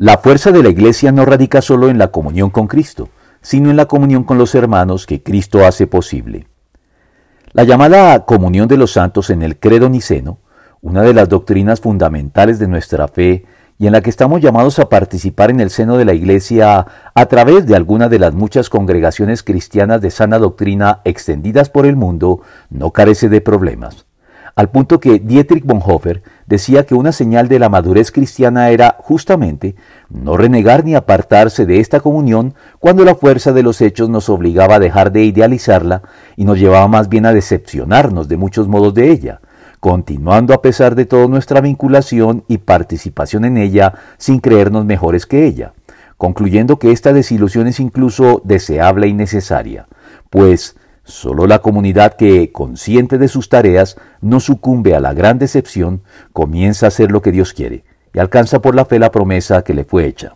La fuerza de la Iglesia no radica solo en la comunión con Cristo, sino en la comunión con los hermanos que Cristo hace posible. La llamada comunión de los santos en el credo niceno, una de las doctrinas fundamentales de nuestra fe y en la que estamos llamados a participar en el seno de la Iglesia a través de alguna de las muchas congregaciones cristianas de sana doctrina extendidas por el mundo, no carece de problemas al punto que Dietrich Bonhoeffer decía que una señal de la madurez cristiana era justamente no renegar ni apartarse de esta comunión cuando la fuerza de los hechos nos obligaba a dejar de idealizarla y nos llevaba más bien a decepcionarnos de muchos modos de ella, continuando a pesar de todo nuestra vinculación y participación en ella sin creernos mejores que ella, concluyendo que esta desilusión es incluso deseable y necesaria, pues Solo la comunidad que, consciente de sus tareas, no sucumbe a la gran decepción, comienza a hacer lo que Dios quiere y alcanza por la fe la promesa que le fue hecha.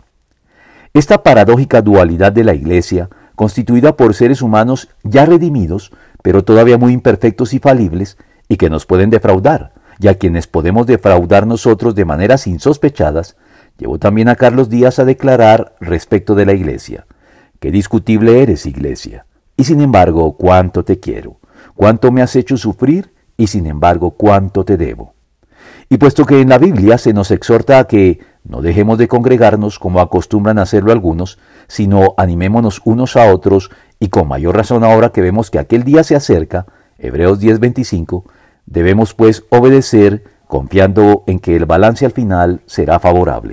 Esta paradójica dualidad de la Iglesia, constituida por seres humanos ya redimidos, pero todavía muy imperfectos y falibles, y que nos pueden defraudar, y a quienes podemos defraudar nosotros de maneras insospechadas, llevó también a Carlos Díaz a declarar respecto de la Iglesia, qué discutible eres, Iglesia. Y sin embargo, cuánto te quiero, cuánto me has hecho sufrir y sin embargo, cuánto te debo. Y puesto que en la Biblia se nos exhorta a que no dejemos de congregarnos como acostumbran hacerlo algunos, sino animémonos unos a otros y con mayor razón ahora que vemos que aquel día se acerca, Hebreos 10:25, debemos pues obedecer confiando en que el balance al final será favorable.